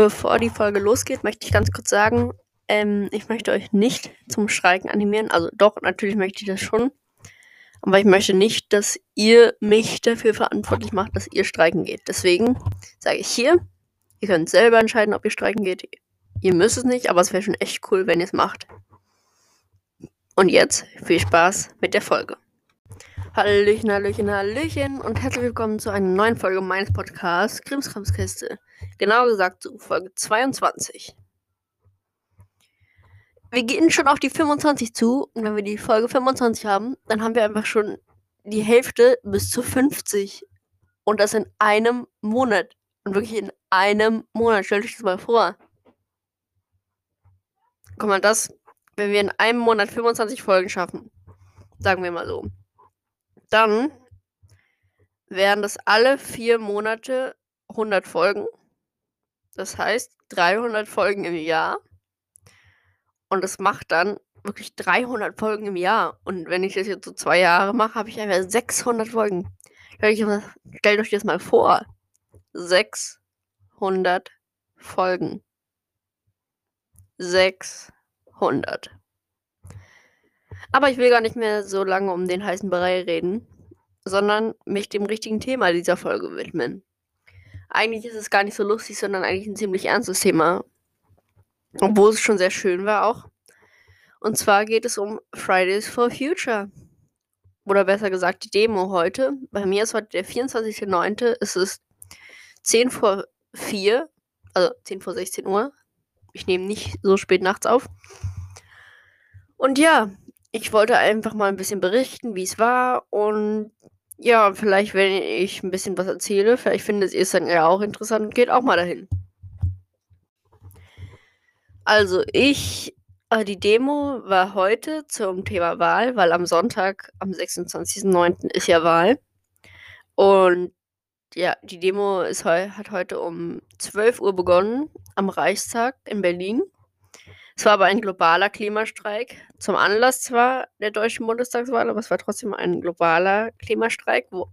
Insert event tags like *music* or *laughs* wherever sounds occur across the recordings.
Bevor die Folge losgeht, möchte ich ganz kurz sagen, ähm, ich möchte euch nicht zum Streiken animieren. Also doch, natürlich möchte ich das schon. Aber ich möchte nicht, dass ihr mich dafür verantwortlich macht, dass ihr streiken geht. Deswegen sage ich hier, ihr könnt selber entscheiden, ob ihr streiken geht. Ihr müsst es nicht, aber es wäre schon echt cool, wenn ihr es macht. Und jetzt viel Spaß mit der Folge. Hallöchen, Hallöchen, Hallöchen und herzlich willkommen zu einer neuen Folge meines Podcasts Krimskramskiste. Genauer gesagt zu Folge 22. Wir gehen schon auf die 25 zu und wenn wir die Folge 25 haben, dann haben wir einfach schon die Hälfte bis zu 50. Und das in einem Monat. Und wirklich in einem Monat. Stellt euch das mal vor. Guck mal, das, wenn wir in einem Monat 25 Folgen schaffen, sagen wir mal so, dann wären das alle vier Monate 100 Folgen. Das heißt 300 Folgen im Jahr. Und das macht dann wirklich 300 Folgen im Jahr. Und wenn ich das jetzt so zwei Jahre mache, habe ich einfach 600 Folgen. Stellt euch das mal vor. 600 Folgen. 600. Aber ich will gar nicht mehr so lange um den heißen Brei reden, sondern mich dem richtigen Thema dieser Folge widmen. Eigentlich ist es gar nicht so lustig, sondern eigentlich ein ziemlich ernstes Thema. Obwohl es schon sehr schön war auch. Und zwar geht es um Fridays for Future. Oder besser gesagt die Demo heute. Bei mir ist heute der 24.09. Es ist 10 vor 4, also 10 vor 16 Uhr. Ich nehme nicht so spät nachts auf. Und ja, ich wollte einfach mal ein bisschen berichten, wie es war. Und ja, vielleicht, wenn ich ein bisschen was erzähle, vielleicht findet ihr es dann ja auch interessant und geht auch mal dahin. Also, ich, äh, die Demo war heute zum Thema Wahl, weil am Sonntag, am 26.09. ist ja Wahl. Und ja, die Demo ist hat heute um 12 Uhr begonnen am Reichstag in Berlin. Es war aber ein globaler Klimastreik. Zum Anlass zwar der deutschen Bundestagswahl, aber es war trotzdem ein globaler Klimastreik, wo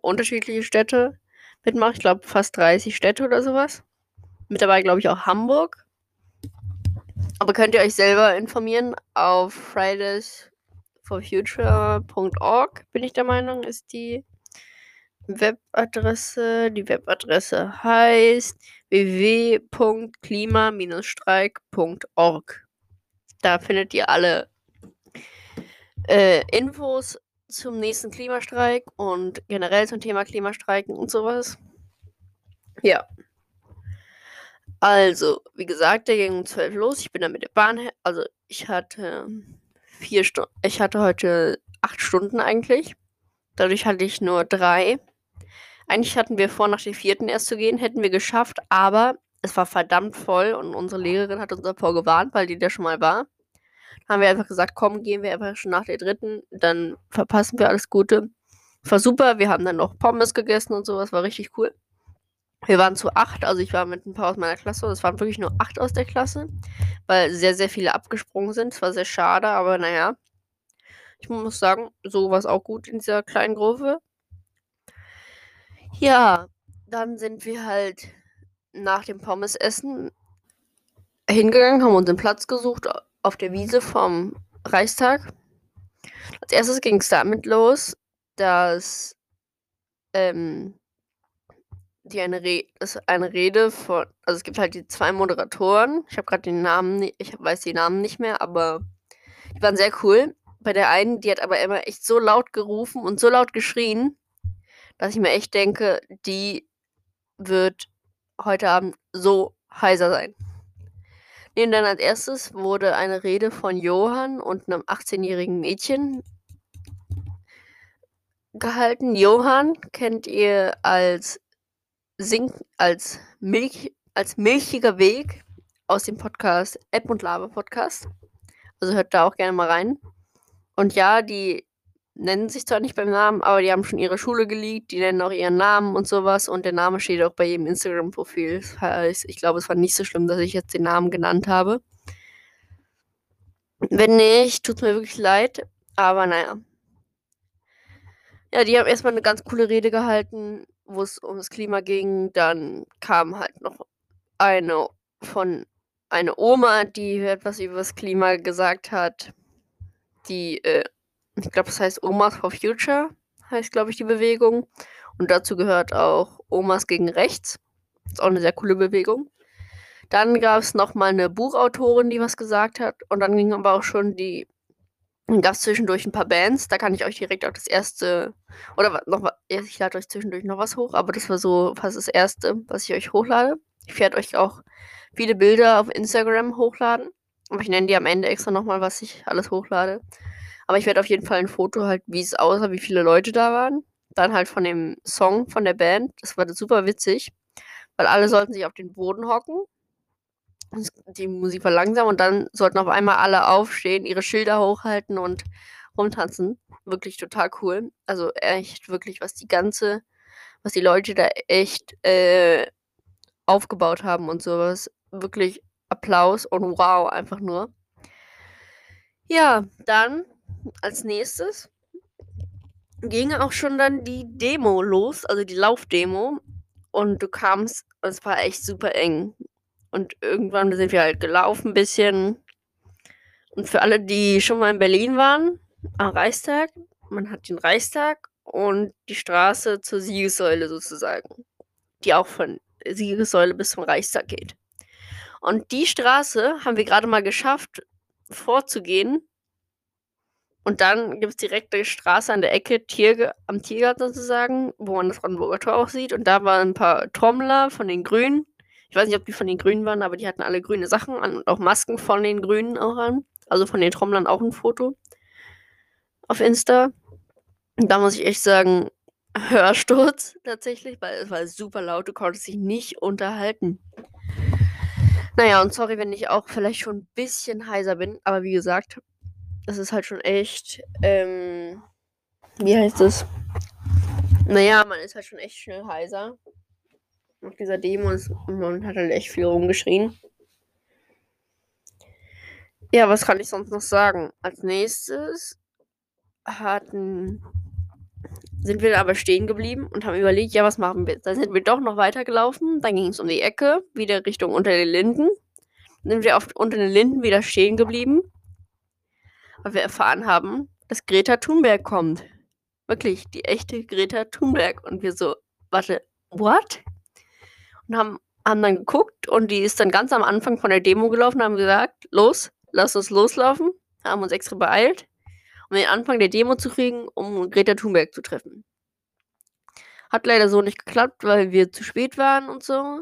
unterschiedliche Städte mitmachen. Ich glaube fast 30 Städte oder sowas. Mit dabei glaube ich auch Hamburg. Aber könnt ihr euch selber informieren auf fridaysforfuture.org, bin ich der Meinung, ist die Webadresse. Die Webadresse heißt www.klima-streik.org. Da findet ihr alle äh, Infos zum nächsten Klimastreik und generell zum Thema Klimastreiken und sowas. Ja. Also, wie gesagt, der ging um 12 los. Ich bin da mit der Bahn, also ich hatte vier Stunden, ich hatte heute acht Stunden eigentlich. Dadurch hatte ich nur drei. Eigentlich hatten wir vor, nach der vierten erst zu gehen, hätten wir geschafft, aber es war verdammt voll und unsere Lehrerin hat uns davor gewarnt, weil die da schon mal war. Dann haben wir einfach gesagt, komm, gehen wir einfach schon nach der dritten, dann verpassen wir alles Gute. War super, wir haben dann noch Pommes gegessen und sowas, war richtig cool. Wir waren zu acht, also ich war mit ein paar aus meiner Klasse und es waren wirklich nur acht aus der Klasse, weil sehr, sehr viele abgesprungen sind. Es war sehr schade, aber naja. Ich muss sagen, so war es auch gut in dieser kleinen Gruppe. Ja, dann sind wir halt nach dem Pommesessen hingegangen, haben uns einen Platz gesucht auf der Wiese vom Reichstag. Als erstes ging es damit los, dass ähm, die eine, Re eine Rede von, also es gibt halt die zwei Moderatoren. Ich habe gerade den Namen, ich weiß die Namen nicht mehr, aber die waren sehr cool. Bei der einen, die hat aber immer echt so laut gerufen und so laut geschrien, dass ich mir echt denke, die wird heute Abend so heiser sein. Nee, dann als erstes wurde eine Rede von Johann und einem 18-jährigen Mädchen gehalten. Johann kennt ihr als Sing als Milch als milchiger Weg aus dem Podcast App und Lava Podcast. Also hört da auch gerne mal rein. Und ja, die nennen sich zwar nicht beim Namen, aber die haben schon ihre Schule geleakt, die nennen auch ihren Namen und sowas und der Name steht auch bei jedem Instagram-Profil. Ich glaube, es war nicht so schlimm, dass ich jetzt den Namen genannt habe. Wenn nicht, tut es mir wirklich leid, aber naja. Ja, die haben erstmal eine ganz coole Rede gehalten, wo es um das Klima ging. Dann kamen halt noch eine von eine Oma, die etwas über das Klima gesagt hat. Die, äh, ich glaube, das heißt Omas for Future, heißt, glaube ich, die Bewegung. Und dazu gehört auch Omas gegen Rechts. Ist auch eine sehr coole Bewegung. Dann gab es nochmal eine Buchautorin, die was gesagt hat. Und dann ging aber auch schon die. Dann gab es zwischendurch ein paar Bands. Da kann ich euch direkt auch das erste. Oder noch Ich lade euch zwischendurch noch was hoch. Aber das war so fast das erste, was ich euch hochlade. Ich werde euch auch viele Bilder auf Instagram hochladen. Aber ich nenne die am Ende extra nochmal, was ich alles hochlade. Aber ich werde auf jeden Fall ein Foto halt, wie es aussah, wie viele Leute da waren. Dann halt von dem Song von der Band. Das war super witzig. Weil alle sollten sich auf den Boden hocken. Die Musik war langsam und dann sollten auf einmal alle aufstehen, ihre Schilder hochhalten und rumtanzen. Wirklich total cool. Also echt wirklich, was die ganze, was die Leute da echt äh, aufgebaut haben und sowas. Wirklich Applaus und wow, einfach nur. Ja, dann als nächstes ging auch schon dann die Demo los, also die Laufdemo. Und du kamst, es war echt super eng. Und irgendwann sind wir halt gelaufen ein bisschen. Und für alle, die schon mal in Berlin waren, am Reichstag, man hat den Reichstag und die Straße zur Siegessäule sozusagen, die auch von Siegessäule bis zum Reichstag geht. Und die Straße haben wir gerade mal geschafft, vorzugehen. Und dann gibt es direkt die Straße an der Ecke, Tier, am Tiergarten sozusagen, wo man das Brandenburger Tor auch sieht. Und da waren ein paar Trommler von den Grünen. Ich weiß nicht, ob die von den Grünen waren, aber die hatten alle grüne Sachen an und auch Masken von den Grünen auch an. Also von den Trommlern auch ein Foto auf Insta. Und da muss ich echt sagen, *laughs* Hörsturz tatsächlich, weil es war super laut, du konntest dich nicht unterhalten. Naja, und sorry, wenn ich auch vielleicht schon ein bisschen heiser bin, aber wie gesagt, es ist halt schon echt, ähm, wie heißt es? Naja, man ist halt schon echt schnell heiser. Nach dieser Demo ist, man hat halt echt viel rumgeschrien. Ja, was kann ich sonst noch sagen? Als nächstes hatten sind wir aber stehen geblieben und haben überlegt, ja, was machen wir? Dann sind wir doch noch weitergelaufen. Dann ging es um die Ecke, wieder Richtung unter den Linden. Dann sind wir auf, unter den Linden wieder stehen geblieben, weil wir erfahren haben, dass Greta Thunberg kommt. Wirklich, die echte Greta Thunberg. Und wir so, warte, what? Und haben, haben dann geguckt und die ist dann ganz am Anfang von der Demo gelaufen und haben gesagt, los, lass uns loslaufen. Haben uns extra beeilt um den Anfang der Demo zu kriegen, um Greta Thunberg zu treffen. Hat leider so nicht geklappt, weil wir zu spät waren und so.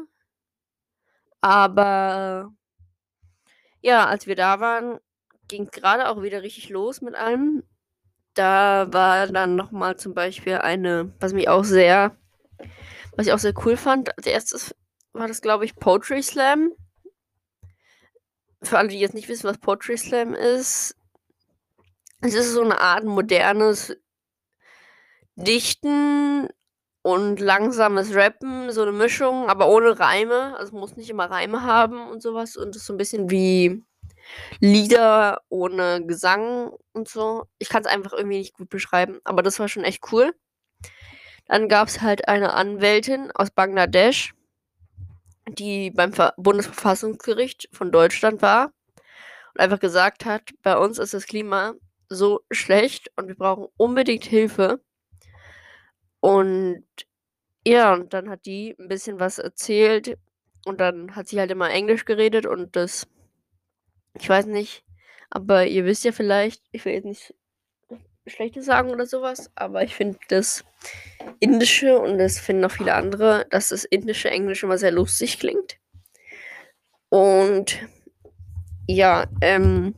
Aber ja, als wir da waren, ging gerade auch wieder richtig los mit allem. Da war dann nochmal zum Beispiel eine, was mich auch sehr, was ich auch sehr cool fand. Als erstes war das, glaube ich, Poetry Slam. Für alle, die jetzt nicht wissen, was Poetry Slam ist, es ist so eine Art modernes Dichten und langsames Rappen, so eine Mischung, aber ohne Reime. Also muss nicht immer Reime haben und sowas. Und ist so ein bisschen wie Lieder ohne Gesang und so. Ich kann es einfach irgendwie nicht gut beschreiben, aber das war schon echt cool. Dann gab es halt eine Anwältin aus Bangladesch, die beim Ver Bundesverfassungsgericht von Deutschland war und einfach gesagt hat, bei uns ist das Klima so schlecht und wir brauchen unbedingt Hilfe. Und ja, und dann hat die ein bisschen was erzählt und dann hat sie halt immer Englisch geredet und das, ich weiß nicht, aber ihr wisst ja vielleicht, ich will jetzt nicht Schlechtes sagen oder sowas, aber ich finde das Indische und das finden auch viele andere, dass das indische Englisch immer sehr lustig klingt. Und ja, ähm,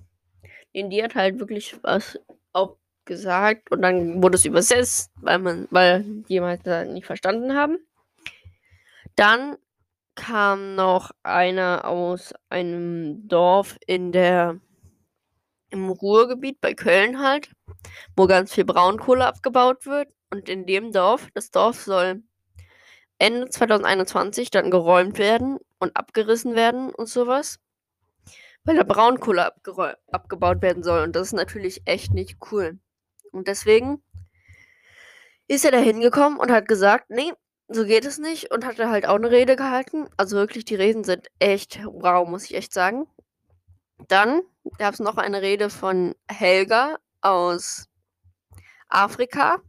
die hat halt wirklich was auch gesagt und dann wurde es übersetzt, weil man, weil jemand halt nicht verstanden haben. Dann kam noch einer aus einem Dorf in der im Ruhrgebiet bei Köln halt, wo ganz viel Braunkohle abgebaut wird. Und in dem Dorf, das Dorf soll Ende 2021 dann geräumt werden und abgerissen werden und sowas weil da Braunkohle abgebaut werden soll. Und das ist natürlich echt nicht cool. Und deswegen ist er da hingekommen und hat gesagt, nee, so geht es nicht und hat halt auch eine Rede gehalten. Also wirklich, die Reden sind echt wow, muss ich echt sagen. Dann gab es noch eine Rede von Helga aus Afrika.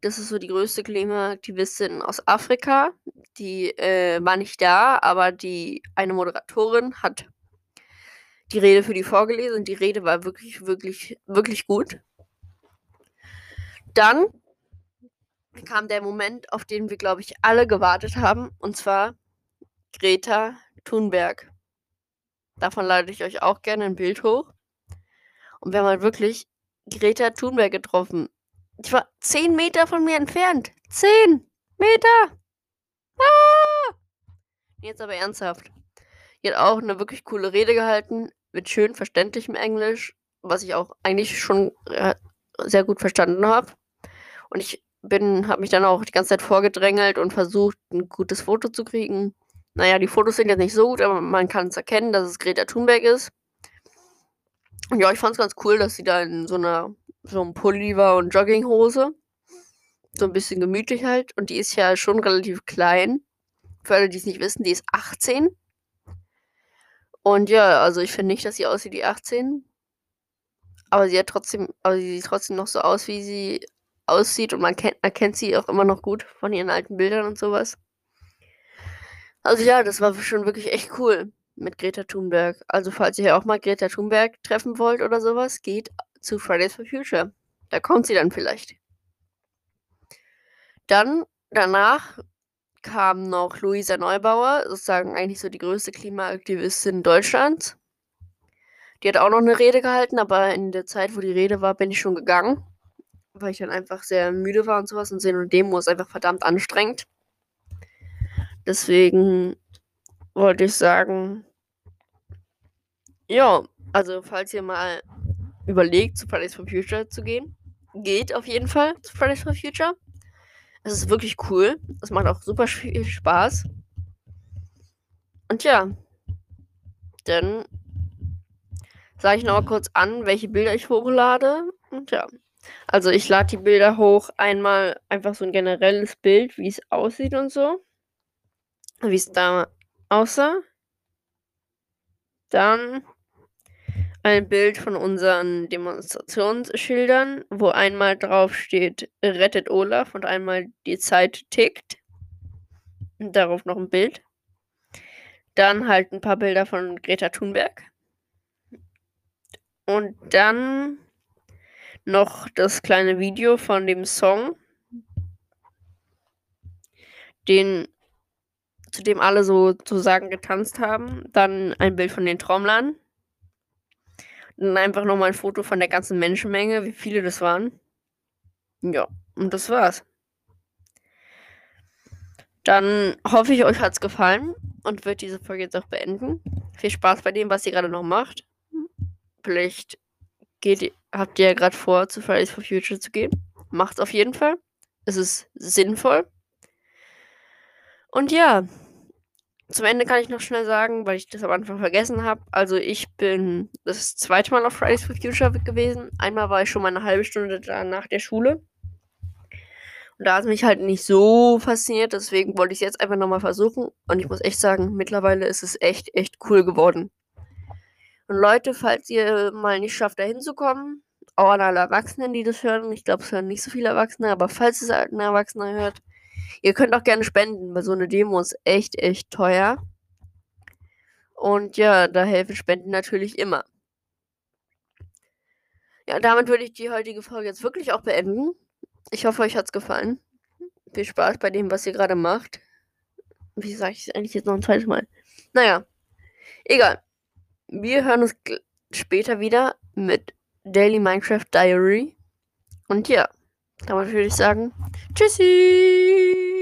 Das ist so die größte Klimaaktivistin aus Afrika. Die äh, war nicht da, aber die eine Moderatorin hat die Rede für die vorgelesen. Die Rede war wirklich, wirklich, wirklich gut. Dann kam der Moment, auf den wir, glaube ich, alle gewartet haben, und zwar Greta Thunberg. Davon lade ich euch auch gerne ein Bild hoch. Und wir haben halt wirklich Greta Thunberg getroffen. Ich war 10 Meter von mir entfernt. 10 Meter! Ah! Jetzt aber ernsthaft. Die hat auch eine wirklich coole Rede gehalten, mit schön verständlichem Englisch, was ich auch eigentlich schon äh, sehr gut verstanden habe. Und ich bin, habe mich dann auch die ganze Zeit vorgedrängelt und versucht, ein gutes Foto zu kriegen. Naja, die Fotos sind jetzt nicht so gut, aber man kann es erkennen, dass es Greta Thunberg ist. Und ja, ich fand es ganz cool, dass sie da in so einer so einem Pulli war und Jogginghose. So ein bisschen gemütlich halt. Und die ist ja schon relativ klein. Für alle, die es nicht wissen, die ist 18. Und ja, also ich finde nicht, dass sie aussieht wie 18. Aber sie hat trotzdem, aber sie sieht trotzdem noch so aus, wie sie aussieht und man kennt, erkennt sie auch immer noch gut von ihren alten Bildern und sowas. Also ja, das war schon wirklich echt cool mit Greta Thunberg. Also falls ihr auch mal Greta Thunberg treffen wollt oder sowas, geht zu Fridays for Future. Da kommt sie dann vielleicht. Dann danach kam noch Luisa Neubauer, sozusagen eigentlich so die größte Klimaaktivistin Deutschlands. Die hat auch noch eine Rede gehalten, aber in der Zeit, wo die Rede war, bin ich schon gegangen weil ich dann einfach sehr müde war und sowas und sehen und Demo ist einfach verdammt anstrengend. Deswegen wollte ich sagen, ja, also falls ihr mal überlegt, zu Fridays for Future zu gehen, geht auf jeden Fall zu Fridays for Future. Es ist wirklich cool. Es macht auch super viel Spaß. Und ja, dann sage ich nochmal kurz an, welche Bilder ich hochlade. Und ja. Also ich lade die Bilder hoch. Einmal einfach so ein generelles Bild, wie es aussieht und so. Wie es da aussah. Dann ein Bild von unseren Demonstrationsschildern, wo einmal drauf steht, rettet Olaf und einmal die Zeit tickt. Und darauf noch ein Bild. Dann halt ein paar Bilder von Greta Thunberg. Und dann noch das kleine Video von dem Song, den zu dem alle sozusagen getanzt haben. Dann ein Bild von den Trommlern. Dann einfach nochmal ein Foto von der ganzen Menschenmenge, wie viele das waren. Ja, und das war's. Dann hoffe ich, euch hat's gefallen und wird diese Folge jetzt auch beenden. Viel Spaß bei dem, was ihr gerade noch macht. Vielleicht geht, habt ihr ja gerade vor, zu Fridays for Future zu gehen. Macht's auf jeden Fall. Es ist sinnvoll. Und ja, zum Ende kann ich noch schnell sagen, weil ich das am Anfang vergessen habe. Also ich bin das zweite Mal auf Fridays for Future gewesen. Einmal war ich schon mal eine halbe Stunde da nach der Schule. Und da hat es mich halt nicht so fasziniert, deswegen wollte ich es jetzt einfach nochmal versuchen. Und ich muss echt sagen, mittlerweile ist es echt, echt cool geworden. Und Leute, falls ihr mal nicht schafft, da hinzukommen, auch an alle Erwachsenen, die das hören, ich glaube, es hören nicht so viele Erwachsene, aber falls es ein Erwachsener hört, ihr könnt auch gerne spenden, weil so eine Demo ist echt, echt teuer. Und ja, da helfen Spenden natürlich immer. Ja, damit würde ich die heutige Folge jetzt wirklich auch beenden. Ich hoffe, euch hat es gefallen. Viel Spaß bei dem, was ihr gerade macht. Wie sage ich es eigentlich jetzt noch ein zweites Mal? Naja, egal. Wir hören uns später wieder mit Daily Minecraft Diary. Und ja, damit würde ich sagen, tschüssi!